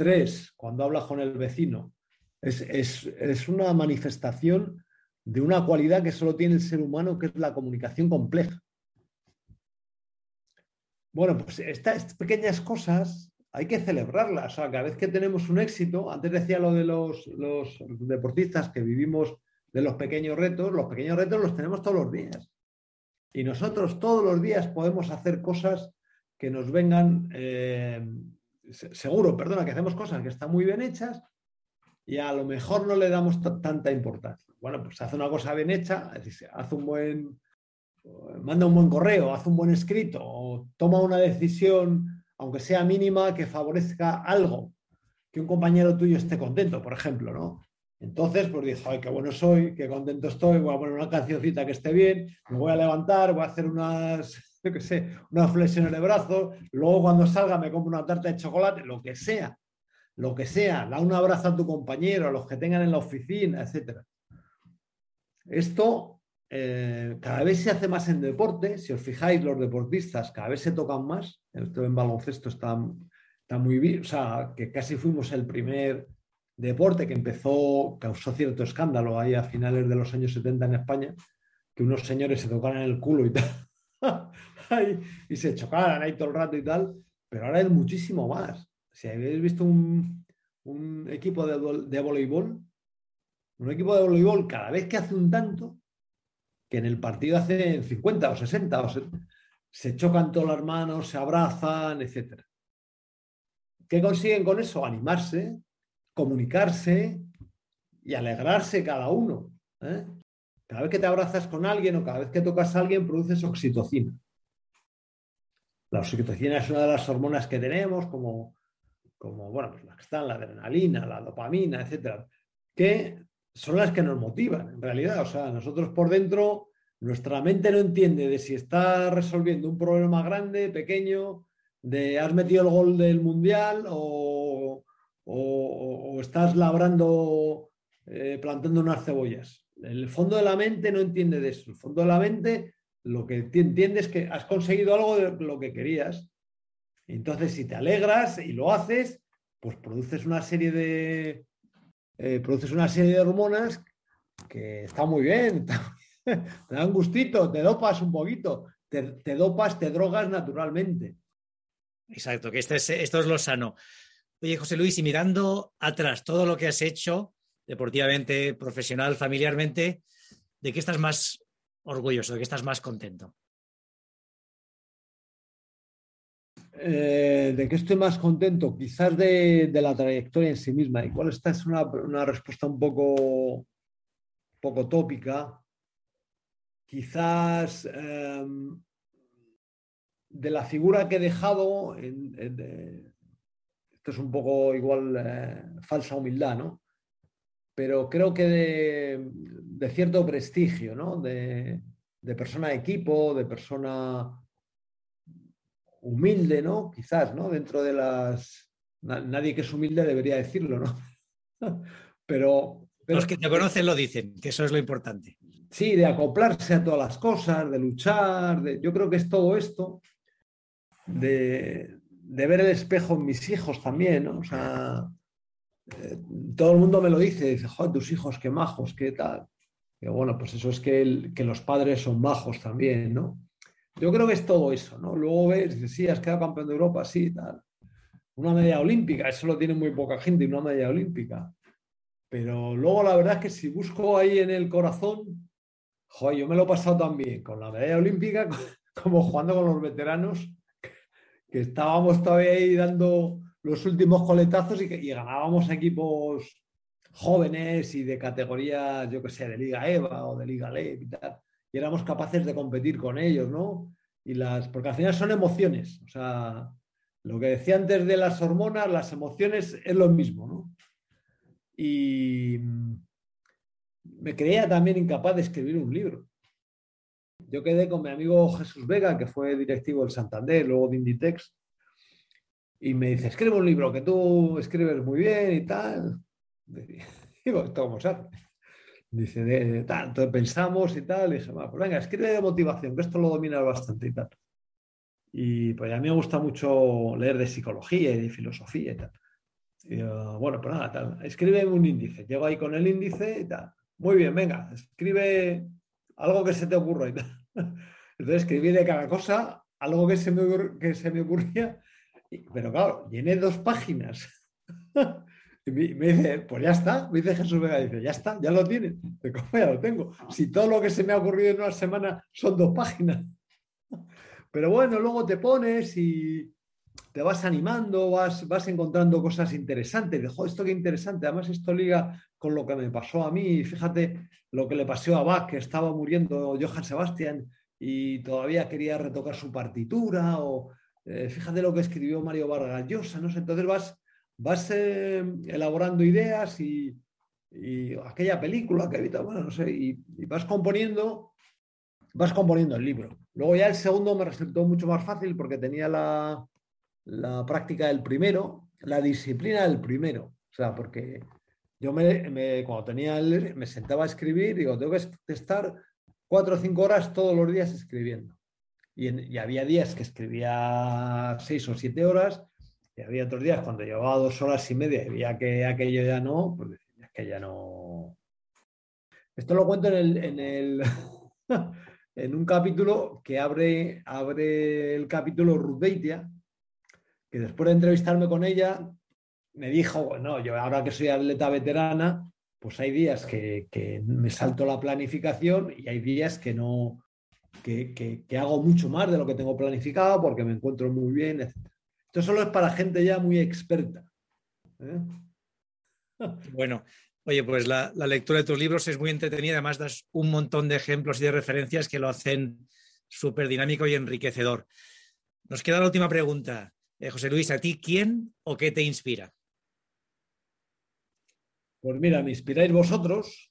tres, cuando hablas con el vecino, es, es, es una manifestación de una cualidad que solo tiene el ser humano, que es la comunicación compleja. Bueno, pues estas pequeñas cosas hay que celebrarlas. O sea, cada vez que tenemos un éxito, antes decía lo de los, deportistas que vivimos de los pequeños retos, los pequeños retos los tenemos todos los días. Y nosotros todos los días podemos hacer cosas que nos vengan, eh, seguro, perdona, que hacemos cosas que están muy bien hechas y a lo mejor no le damos tanta importancia. Bueno, pues hace una cosa bien hecha, hace un buen, manda un buen correo, hace un buen escrito, o toma una decisión, aunque sea mínima, que favorezca algo, que un compañero tuyo esté contento, por ejemplo, ¿no? Entonces, pues dijo, ay, qué bueno soy, qué contento estoy, voy a poner una cancioncita que esté bien, me voy a levantar, voy a hacer unas, yo qué sé, unas flexiones de brazos, luego cuando salga me compro una tarta de chocolate, lo que sea lo que sea, da un abrazo a tu compañero, a los que tengan en la oficina, etc. Esto eh, cada vez se hace más en deporte, si os fijáis, los deportistas cada vez se tocan más, esto en baloncesto está, está muy bien, o sea, que casi fuimos el primer deporte que empezó, causó cierto escándalo ahí a finales de los años 70 en España, que unos señores se tocaran el culo y tal, y se chocaran ahí todo el rato y tal, pero ahora es muchísimo más si habéis visto un, equipo de, voleibol, un equipo de voleibol cada vez que hace un tanto, que en el partido hace 50 o 60, se, chocan todas las manos, se abrazan, etc. ¿Qué consiguen con eso? Animarse, comunicarse y alegrarse cada uno. ¿eh? Cada vez que te abrazas con alguien o cada vez que tocas a alguien, produces oxitocina. La oxitocina es una de las hormonas que tenemos, como como, bueno, pues las que están, la adrenalina, la dopamina, etcétera, que son las que nos motivan, en realidad. O sea, nosotros por dentro, nuestra mente no entiende de si está resolviendo un problema grande, pequeño, de has metido el gol del mundial o, estás labrando, eh, plantando unas cebollas. El fondo de la mente no entiende de eso. El fondo de la mente lo que entiende es que has conseguido algo de lo que querías entonces, si te alegras y lo haces, pues produces una serie de, eh, produces una serie de hormonas que está muy bien, te dan gustito, te dopas un poquito, te, dopas, te drogas naturalmente. Exacto, que este esto es lo sano. Oye, José Luis, y mirando atrás todo lo que has hecho, deportivamente, profesional, familiarmente, ¿de qué estás más orgulloso, de qué estás más contento? Eh, ¿De qué estoy más contento? Quizás de, la trayectoria en sí misma. Igual esta es una, respuesta un poco, poco tópica. Quizás em, de la figura que he dejado, esto es un poco igual eh, falsa humildad, ¿no? Pero creo que de, cierto prestigio, ¿no? De, de persona de equipo, de persona humilde, ¿no? Quizás, ¿no? Dentro de las... Nadie que es humilde debería decirlo, ¿no? pero, Los que te conocen lo dicen, que eso es lo importante. Sí, de acoplarse a todas las cosas, de luchar, de... yo creo que es todo esto, de, ver el espejo en mis hijos también, ¿no? O sea, eh, todo el mundo me lo dice, dice, joder, tus hijos, qué majos, qué tal. Y bueno, pues eso es que, los padres son majos también, ¿no? Yo creo que es todo eso, ¿no? Luego ves, dices, sí, has quedado campeón de Europa, sí, tal. una medalla olímpica, eso lo tiene muy poca gente, una medalla olímpica. Pero luego la verdad es que si busco ahí en el corazón, joder, yo me lo he pasado también con la medalla olímpica como jugando con los veteranos, que estábamos todavía ahí dando los últimos coletazos y, que, ganábamos equipos jóvenes y de categorías, yo que sé, de Liga EVA o de Liga LEP y tal. Y éramos capaces de competir con ellos, ¿no? Y las, porque al final son emociones. O sea, lo que decía antes de las hormonas, las emociones es lo mismo, ¿no? Y me creía también incapaz de escribir un libro. Yo quedé con mi amigo Jesús Vega, que fue directivo del Santander, luego de Inditex, y me dice, escribe un libro que tú escribes muy bien y tal. Digo, ¿esto cómo? Dice, de, entonces pensamos y tal, y dije, pues venga, escribe de motivación, que esto lo dominas bastante y tal. Y pues a mí me gusta mucho leer de psicología y de filosofía y tal. Y, bueno, pues nada, tal, escribe un índice. Llego ahí con el índice y tal. Muy bien, venga, escribe algo que se te ocurra y tal. Entonces escribí de cada cosa algo que se me, que se me ocurría, pero claro, llené dos páginas. Y me dice, pues ya está, me dice Jesús Vega, dice, ya está, ya lo tienes. ¿Cómo ya lo tengo? Si todo lo que se me ha ocurrido en una semana son dos páginas. Pero bueno, luego te pones y te vas animando, vas, vas encontrando cosas interesantes. De, esto qué interesante. Además, esto liga con lo que me pasó a mí. Fíjate lo que le pasó a Bach, que estaba muriendo Johann Sebastian y todavía quería retocar su partitura. O eh, fíjate lo que escribió Mario Vargas Llosa. ¿no? Entonces vas, vas eh, elaborando ideas y, aquella película que evita, bueno, no sé, y, vas componiendo, vas componiendo el libro. Luego ya el segundo me resultó mucho más fácil porque tenía la, la práctica del primero, la disciplina del primero. O sea, porque yo me, cuando tenía el, me sentaba a escribir, digo, tengo que estar cuatro o cinco horas todos los días escribiendo. Y, había días que escribía seis o siete horas, y había otros días cuando llevaba dos horas y media y veía que aquello ya no, pues decía, que ya no. Esto lo cuento en el, en, el en un capítulo que abre, abre el capítulo Ruth Beitia, que después de entrevistarme con ella, me dijo, bueno, yo ahora que soy atleta veterana, pues hay días que, me salto la planificación y hay días que no, que, hago mucho más de lo que tengo planificado porque me encuentro muy bien, etc. Esto solo es para gente ya muy experta. ¿eh? Bueno, oye, pues la, lectura de tus libros es muy entretenida, además das un montón de ejemplos y de referencias que lo hacen súper dinámico y enriquecedor. Nos queda la última pregunta. Eh, José Luis, ¿a ti quién o qué te inspira? Pues mira, me inspiráis vosotros.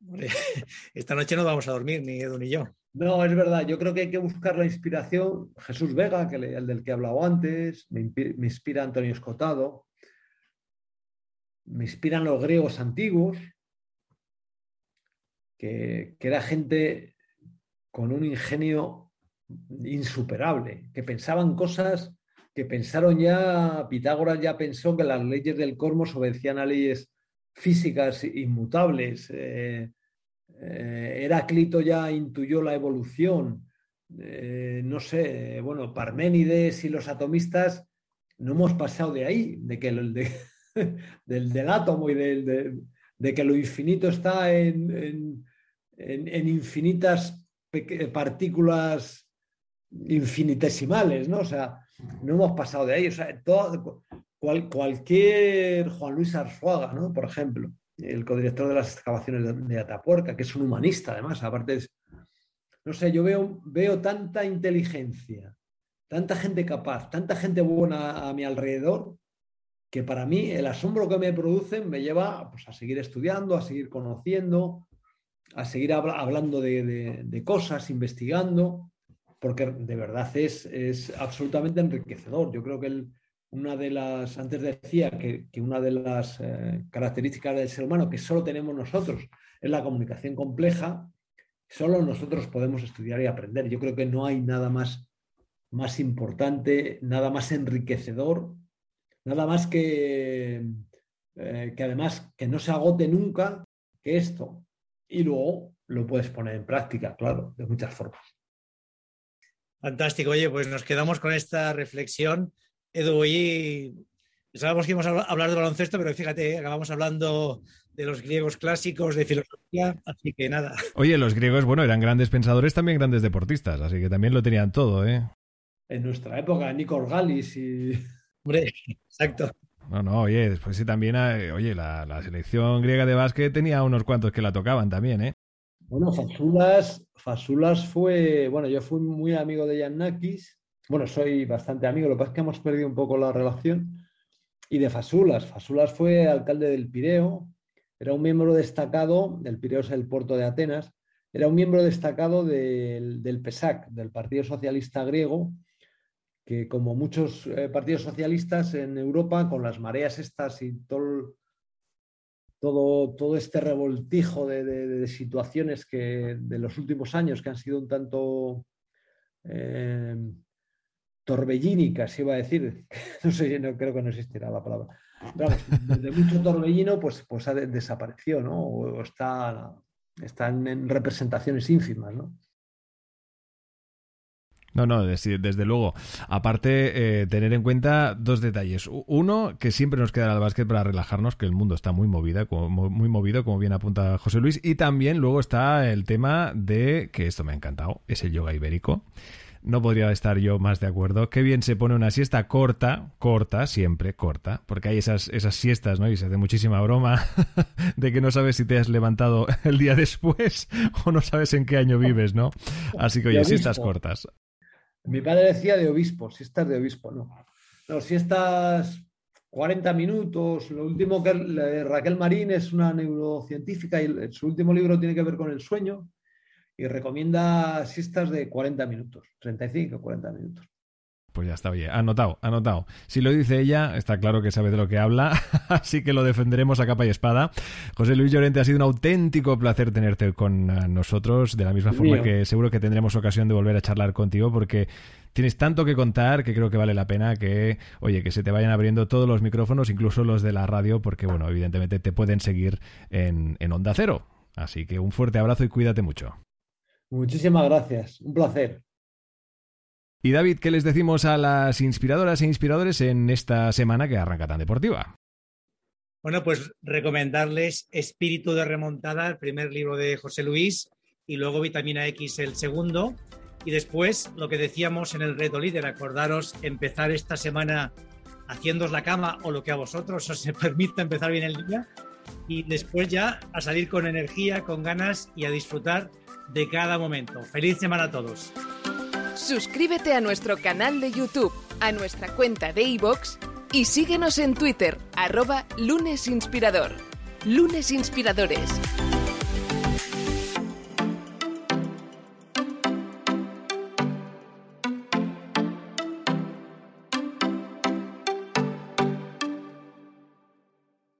Esta noche no vamos a dormir, ni Edu ni yo. No, es verdad. Yo creo que hay que buscar la inspiración. Jesús Vega, que el del que he hablado antes, me, inspira Antonio Escotado, me inspiran los griegos antiguos, que, que era gente con un ingenio insuperable, que pensaban cosas que pensaron ya, Pitágoras ya pensó que las leyes del cosmos obedecían a leyes físicas inmutables. Eh, eh, Heráclito ya intuyó la evolución. Eh, no sé, bueno, Parménides y los atomistas no hemos pasado de ahí, de que el, del, del, átomo y de, de, que lo infinito está en, en, infinitas partículas infinitesimales, ¿no? O sea, no hemos pasado de ahí. O sea, cualquier Juan Luis Arzuaga, ¿no? Por ejemplo, el codirector de las excavaciones de, Atapuerca, que es un humanista, además, aparte es, no sé, yo veo, veo tanta inteligencia, tanta gente capaz, tanta gente buena a mi alrededor, que para mí el asombro que me producen me lleva pues, a seguir estudiando, a seguir conociendo, a seguir hablando de, cosas, investigando porque de verdad es, es absolutamente enriquecedor. Yo creo que una de las, antes decía que, una de las eh, características del ser humano que solo tenemos nosotros es la comunicación compleja, solo nosotros podemos estudiar y aprender. Yo creo que no hay nada más, más importante, nada más enriquecedor, nada más que, eh, que además que no se agote nunca que esto. Y luego lo puedes poner en práctica, claro, de muchas formas. Fantástico. Oye, pues nos quedamos con esta reflexión Edu, hoy pensábamos que íbamos a hablar de baloncesto, pero fíjate, acabamos hablando de los griegos clásicos, de filosofía, así que nada. Oye, los griegos, bueno, eran grandes pensadores, también grandes deportistas, así que también lo tenían todo, ¿eh? En nuestra época, Nikos Galis y... Hombre, exacto. No, no, oye, después sí también, eh, oye, la, la, selección griega de básquet tenía unos cuantos que la tocaban también, ¿eh? Bueno, Fasulas, Fasulas fue, bueno, yo fui muy amigo de Yannakis, bueno, soy bastante amigo, lo que pasa es que hemos perdido un poco la relación, y de Fasulas. Fasulas fue alcalde del Pireo, era un miembro destacado, del Pireo es el puerto de Atenas, era un miembro destacado del, del PESAC, del Partido Socialista Griego, que como muchos eh, partidos socialistas en Europa, con las mareas estas y todo, todo, todo este revoltijo de, de, de, situaciones que de los últimos años que han sido un tanto eh, torbellínicas, iba a decir, no sé, no creo que no existirá la palabra. Pero, desde mucho torbellino, pues, pues ha de, desapareció, ¿no? O está, están en representaciones ínfimas, ¿no? No, no, desde, desde luego. Aparte, eh, tener en cuenta dos detalles. Uno, que siempre nos queda el básquet para relajarnos, que el mundo está muy movida, como, muy movido, como bien apunta José Luis. Y también luego está el tema de, que esto me ha encantado, es el yoga ibérico. No podría estar yo más de acuerdo. Qué bien se pone una siesta corta, corta, siempre corta, porque hay esas, esas siestas, ¿no? Y se hace muchísima broma de que no sabes si te has levantado el día después o no sabes en qué año vives, ¿no? Así que, oye, siestas cortas. Mi padre decía de obispo, siestas de obispo, no. No, siestas 40 minutos. Lo último que Raquel Marín es una neurocientífica y su último libro tiene que ver con el sueño y recomienda siestas de 40 minutos, 35, 40 minutos. Pues ya está bien, anotado, anotado. Si lo dice ella, está claro que sabe de lo que habla, así que lo defenderemos a capa y espada. José Luis Llorente, ha sido un auténtico placer tenerte con nosotros, de la misma forma Mío. que seguro que tendremos ocasión de volver a charlar contigo, porque tienes tanto que contar que creo que vale la pena que, oye, que se te vayan abriendo todos los micrófonos, incluso los de la radio, porque, bueno, evidentemente te pueden seguir en, en Onda Cero. Así que un fuerte abrazo y cuídate mucho. Muchísimas gracias, un placer. Y David, ¿qué les decimos a las inspiradoras e inspiradores en esta semana que arranca tan deportiva? Bueno, pues recomendarles Espíritu de Remontada, el primer libro de José Luis, y luego Vitamina X, el segundo. Y después, lo que decíamos en el reto líder, acordaros empezar esta semana haciéndos la cama o lo que a vosotros os permita empezar bien el día. Y después ya a salir con energía, con ganas y a disfrutar de cada momento. Feliz semana a todos. Suscríbete a nuestro canal de YouTube, a nuestra cuenta de iVoox y síguenos en Twitter, arroba lunesinspirador. Lunes Inspiradores.